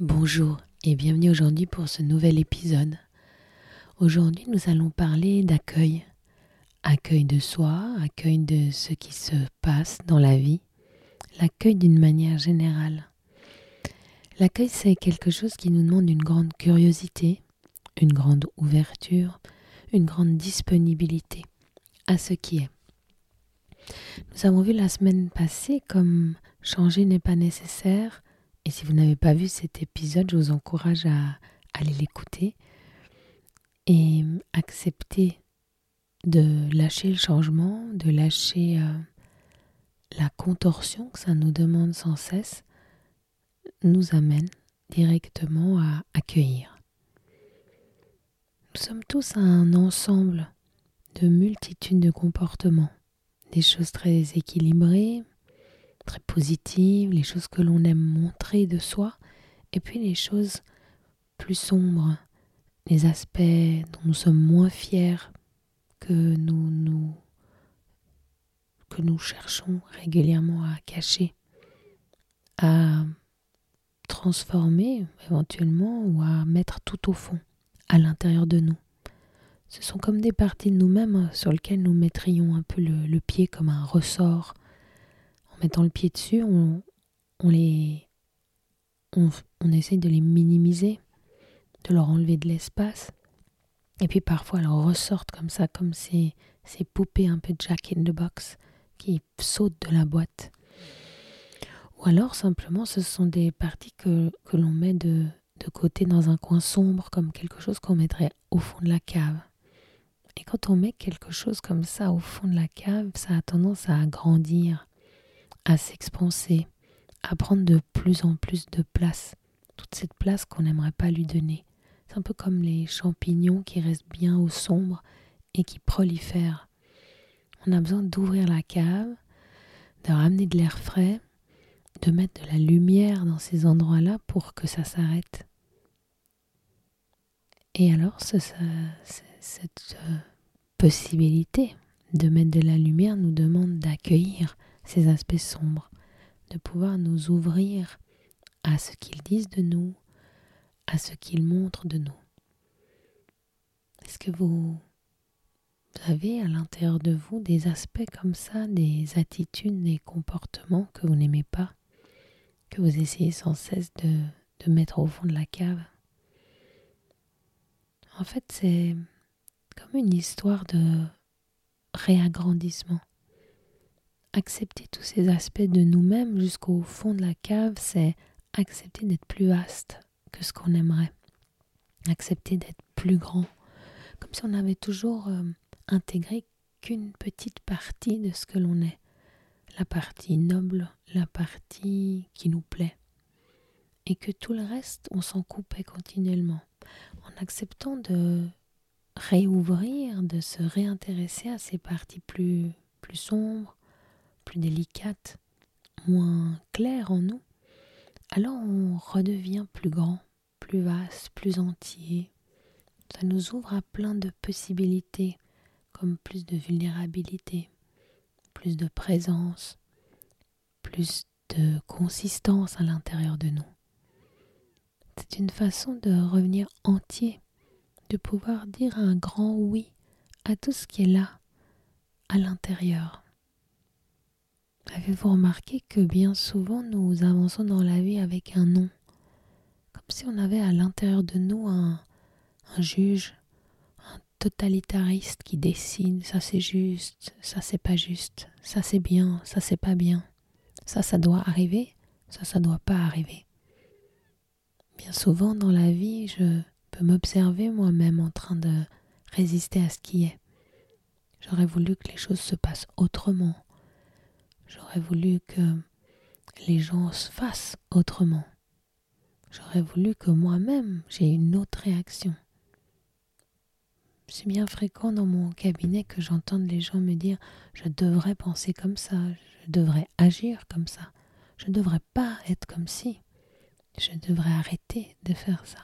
Bonjour et bienvenue aujourd'hui pour ce nouvel épisode. Aujourd'hui nous allons parler d'accueil. Accueil de soi, accueil de ce qui se passe dans la vie, l'accueil d'une manière générale. L'accueil c'est quelque chose qui nous demande une grande curiosité, une grande ouverture, une grande disponibilité à ce qui est. Nous avons vu la semaine passée comme changer n'est pas nécessaire, et si vous n'avez pas vu cet épisode, je vous encourage à aller l'écouter et accepter de lâcher le changement, de lâcher euh, la contorsion que ça nous demande sans cesse, nous amène directement à accueillir. Nous sommes tous un ensemble de multitudes de comportements, des choses très équilibrées, très positives, les choses que l'on aime montrer de soi, et puis les choses plus sombres, les aspects dont nous sommes moins fiers, que nous, nous, que nous cherchons régulièrement à cacher, à transformer éventuellement ou à mettre tout au fond, à l'intérieur de nous. Ce sont comme des parties de nous-mêmes sur lesquelles nous mettrions un peu le, pied comme un ressort mettant le pied dessus, on, les, on, on, essaye de les minimiser, de leur enlever de l'espace. Et puis parfois elles ressortent comme ça, comme ces, ces poupées un peu Jack in the Box qui sautent de la boîte. Ou alors simplement ce sont des parties que, que l'on met de, de côté dans un coin sombre, comme quelque chose qu'on mettrait au fond de la cave. Et quand on met quelque chose comme ça au fond de la cave, ça a tendance à grandir, à s'expanser, à prendre de plus en plus de place, toute cette place qu'on n'aimerait pas lui donner. C'est un peu comme les champignons qui restent bien au sombre et qui prolifèrent. On a besoin d'ouvrir la cave, de ramener de l'air frais, de mettre de la lumière dans ces endroits-là pour que ça s'arrête. Et alors, ce, ce, cette euh, possibilité de mettre de la lumière nous demande d'accueillir ces aspects sombres, de pouvoir nous ouvrir à ce qu'ils disent de nous, à ce qu'ils montrent de nous. Est-ce que vous avez à l'intérieur de vous des aspects comme ça, des attitudes, des comportements que vous n'aimez pas, que vous essayez sans cesse de, de mettre au fond de la cave? En fait, c'est comme une histoire de réagrandissement accepter tous ces aspects de nous-mêmes jusqu'au fond de la cave, c'est accepter d'être plus vaste que ce qu'on aimerait, accepter d'être plus grand, comme si on avait toujours euh, intégré qu'une petite partie de ce que l'on est, la partie noble, la partie qui nous plaît, et que tout le reste, on s'en coupait continuellement, en acceptant de réouvrir, de se réintéresser à ces parties plus, plus sombres, plus délicate, moins claire en nous, alors on redevient plus grand, plus vaste, plus entier. Ça nous ouvre à plein de possibilités, comme plus de vulnérabilité, plus de présence, plus de consistance à l'intérieur de nous. C'est une façon de revenir entier, de pouvoir dire un grand oui à tout ce qui est là, à l'intérieur. Avez-vous remarqué que bien souvent nous avançons dans la vie avec un non Comme si on avait à l'intérieur de nous un, un juge, un totalitariste qui décide ça c'est juste, ça c'est pas juste, ça c'est bien, ça c'est pas bien, ça ça doit arriver, ça ça doit pas arriver. Bien souvent dans la vie, je peux m'observer moi-même en train de résister à ce qui est. J'aurais voulu que les choses se passent autrement J'aurais voulu que les gens se fassent autrement. j'aurais voulu que moi-même j'ai une autre réaction. C'est bien fréquent dans mon cabinet que j'entende les gens me dire je devrais penser comme ça, je devrais agir comme ça, je ne devrais pas être comme si, je devrais arrêter de faire ça.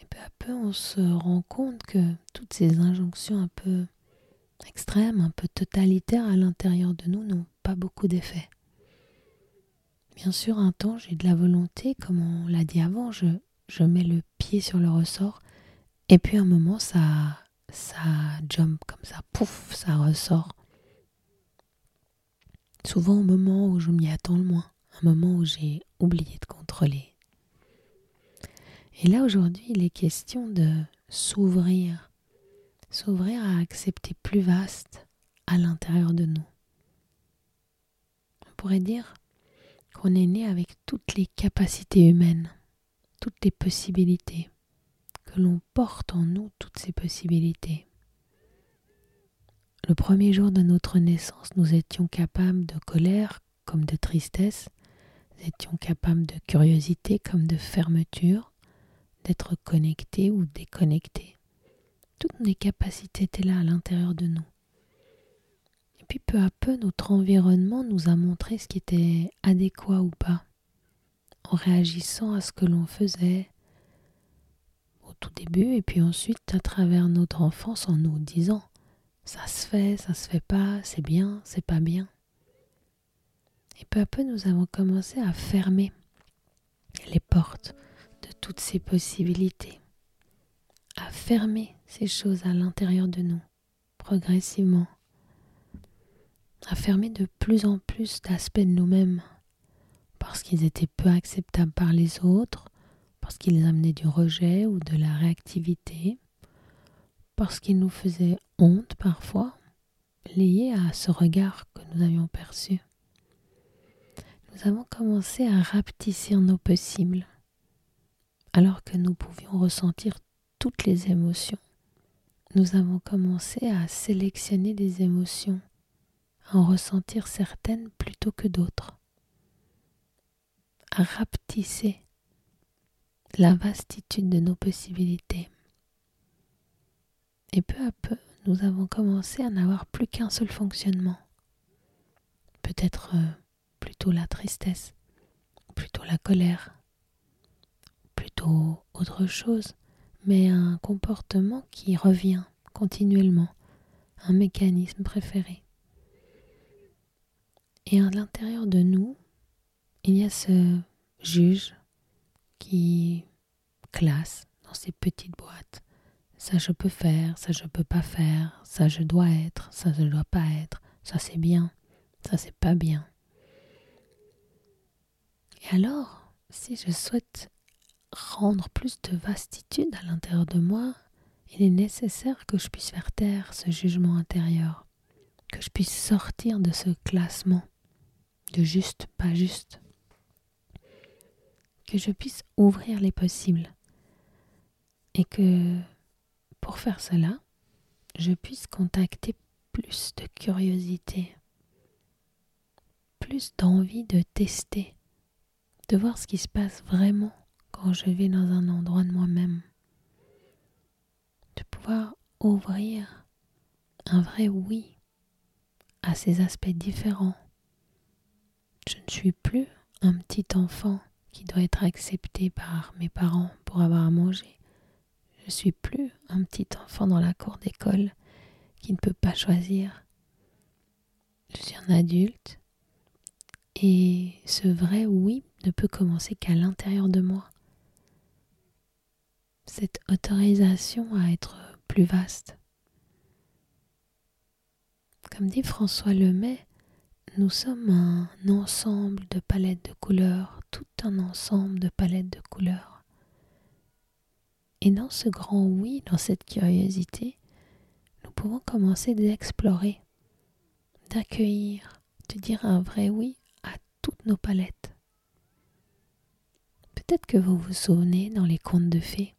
Et peu à peu, on se rend compte que toutes ces injonctions un peu extrêmes, un peu totalitaires à l'intérieur de nous n'ont pas beaucoup d'effet. Bien sûr, un temps, j'ai de la volonté, comme on l'a dit avant, je, mets le pied sur le ressort et puis un moment, ça, ça jump comme ça, pouf, ça ressort. Souvent au moment où je m'y attends le moins, un moment où j'ai oublié de contrôler. Et là aujourd'hui, il est question de s'ouvrir, s'ouvrir à accepter plus vaste à l'intérieur de nous. On pourrait dire qu'on est né avec toutes les capacités humaines, toutes les possibilités l'on porte en nous toutes ces possibilités. Le premier jour de notre naissance, nous étions capables de colère comme de tristesse, nous étions capables de curiosité comme de fermeture, d'être connectés ou déconnectés. Toutes les capacités étaient là à l'intérieur de nous. Et puis peu à peu, notre environnement nous a montré ce qui était adéquat ou pas, en réagissant à ce que l'on faisait, tout début et puis ensuite à travers notre enfance en nous disant ça se fait, ça se fait pas, c'est bien, c'est pas bien. Et peu à peu nous avons commencé à fermer les portes de toutes ces possibilités, à fermer ces choses à l'intérieur de nous, progressivement, à fermer de plus en plus d'aspects de nous-mêmes, parce qu'ils étaient peu acceptables par les autres, parce qu'ils amenaient du rejet ou de la réactivité, parce qu'ils nous faisaient honte parfois, liés à ce regard que nous avions perçu. Nous avons commencé à rapetisser nos possibles, alors que nous pouvions ressentir toutes les émotions. Nous avons commencé à sélectionner des émotions, à en ressentir certaines plutôt que d'autres, à rapetisser la vastitude de nos possibilités. Et peu à peu, nous avons commencé à n'avoir plus qu'un seul fonctionnement. Peut-être euh, plutôt la tristesse, plutôt la colère, plutôt autre chose, mais un comportement qui revient continuellement, un mécanisme préféré. Et à l'intérieur de nous, il y a ce juge qui classe dans ces petites boîtes. Ça je peux faire, ça je peux pas faire, ça je dois être, ça je dois pas être, ça c'est bien, ça c'est pas bien. Et alors, si je souhaite rendre plus de vastitude à l'intérieur de moi, il est nécessaire que je puisse faire taire ce jugement intérieur, que je puisse sortir de ce classement de juste, pas juste que je puisse ouvrir les possibles. Et que pour faire cela, je puisse contacter plus de curiosité, plus d'envie de tester, de voir ce qui se passe vraiment quand je vais dans un endroit de moi-même, de pouvoir ouvrir un vrai oui à ces aspects différents. Je ne suis plus un petit enfant qui doit être accepté par mes parents pour avoir à manger. Je suis plus un petit enfant dans la cour d'école qui ne peut pas choisir. Je suis un adulte et ce vrai oui ne peut commencer qu'à l'intérieur de moi. Cette autorisation à être plus vaste. Comme dit François Lemay, nous sommes un ensemble de palettes de couleurs, tout un ensemble de palettes de couleurs. Et dans ce grand oui, dans cette curiosité, nous pouvons commencer d'explorer, d'accueillir, de dire un vrai oui à toutes nos palettes. Peut-être que vous vous souvenez dans les contes de fées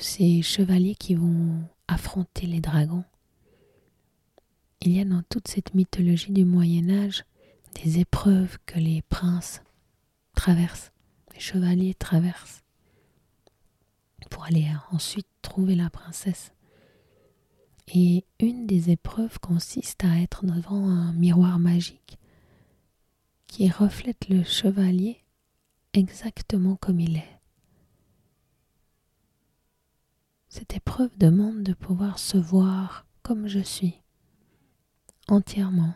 ces chevaliers qui vont affronter les dragons il y a dans toute cette mythologie du Moyen Âge des épreuves que les princes traversent. les chevaliers traversent pour aller ensuite trouver la princesse. Et une des épreuves consiste à être devant un miroir magique qui reflète le chevalier exactement comme il est. Cette épreuve demande de pouvoir se voir comme je suis, entièrement,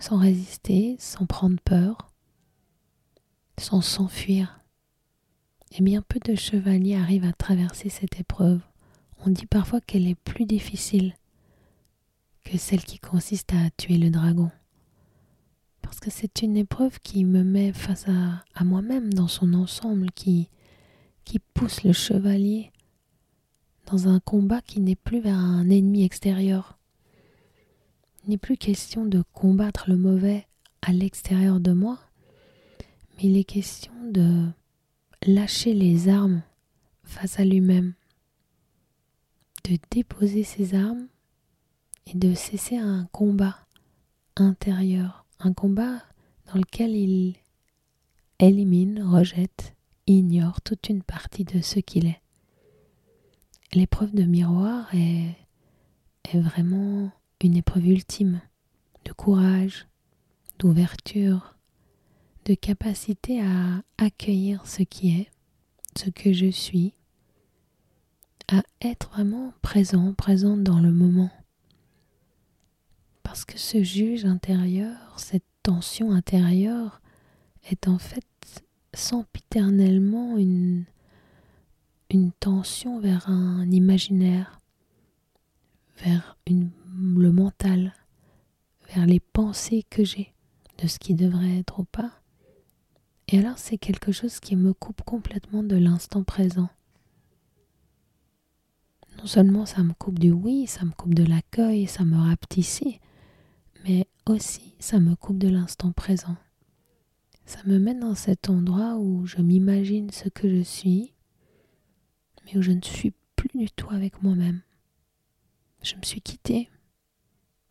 sans résister, sans prendre peur, sans s'enfuir. Et bien peu de chevaliers arrivent à traverser cette épreuve. On dit parfois qu'elle est plus difficile que celle qui consiste à tuer le dragon. Parce que c'est une épreuve qui me met face à, à moi-même dans son ensemble, qui, qui pousse le chevalier dans un combat qui n'est plus vers un ennemi extérieur. Il n'est plus question de combattre le mauvais à l'extérieur de moi, mais il est question de lâcher les armes face à lui-même, de déposer ses armes et de cesser un combat intérieur, un combat dans lequel il élimine, rejette, ignore toute une partie de ce qu'il est. L'épreuve de miroir est, vraiment une épreuve ultime de courage, d'ouverture, de capacité à accueillir ce qui est, ce que je suis, à être vraiment présent, présent dans le moment. Parce que ce juge intérieur, cette tension intérieure est en fait sempiternellement une, une tension vers un imaginaire, vers le mental, vers les pensées que j'ai de ce qui devrait être ou pas. Et alors c'est quelque chose qui me coupe complètement de l'instant présent. Non seulement ça me coupe du oui, ça me coupe de l'accueil, ça me rapetissait, mais aussi ça me coupe de l'instant présent. Ça me met dans cet endroit où je m'imagine ce que je suis, mais où je ne suis plus du tout avec moi-même. Je me suis quittée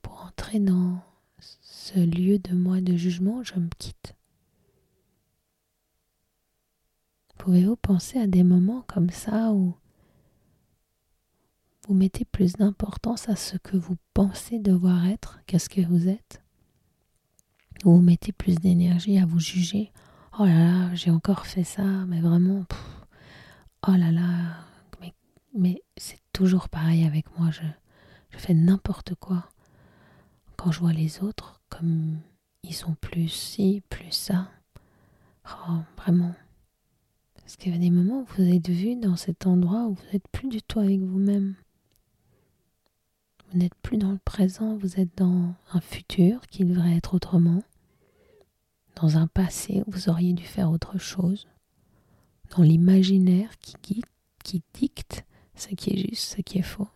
pour entrer dans ce lieu de moi de jugement, je me quitte. Pouvez-vous penser à des moments comme ça où vous mettez plus d'importance à ce que vous pensez devoir être qu'à ce que vous êtes? Où vous mettez plus d'énergie à vous juger? Oh là là, j'ai encore fait ça, mais vraiment, oh là là, mais, c'est toujours pareil avec moi, je, je fais n'importe quoi. Quand je vois les autres, comme ils sont plus ci, plus ça, oh, vraiment, parce qu'il y a des moments où vous êtes vu dans cet endroit où vous n'êtes plus du tout avec vous-même. Vous n'êtes plus dans le présent, vous êtes dans un futur qui devrait être autrement, dans un passé où vous auriez dû faire autre chose, dans l'imaginaire qui, qui dicte ce qui est juste, ce qui est faux,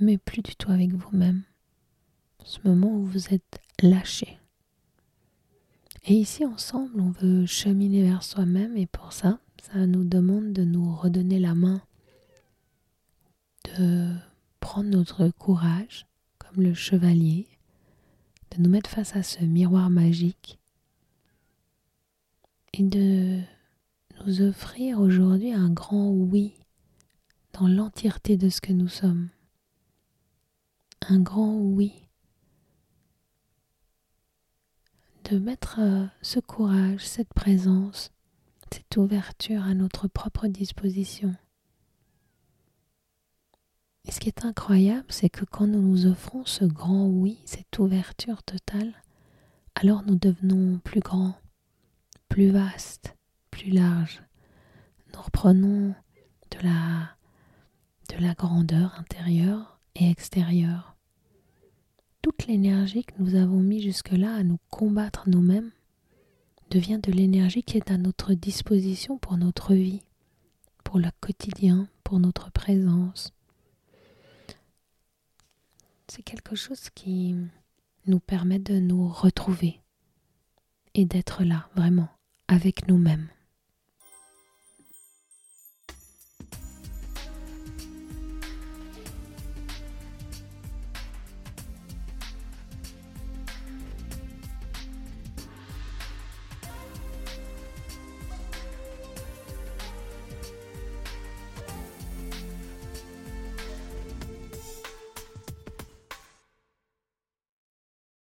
mais plus du tout avec vous-même. Ce moment où vous êtes lâché. Et ici, ensemble, on veut cheminer vers soi-même et pour ça, ça nous demande de nous redonner la main, de prendre notre courage comme le chevalier, de nous mettre face à ce miroir magique et de nous offrir aujourd'hui un grand oui dans l'entièreté de ce que nous sommes. Un grand oui. De mettre euh, ce courage, cette présence cette ouverture à notre propre disposition. Et ce qui est incroyable, c'est que quand nous nous offrons ce grand oui, cette ouverture totale, alors nous devenons plus grands, plus vastes, plus larges. Nous reprenons de la, de la grandeur intérieure et extérieure. Toute l'énergie que nous avons mis jusque-là à nous combattre nous-mêmes devient de l'énergie qui est à notre disposition pour notre vie, pour le quotidien, pour notre présence. C'est quelque chose qui nous permet de nous retrouver et d'être là, vraiment, avec nous-mêmes.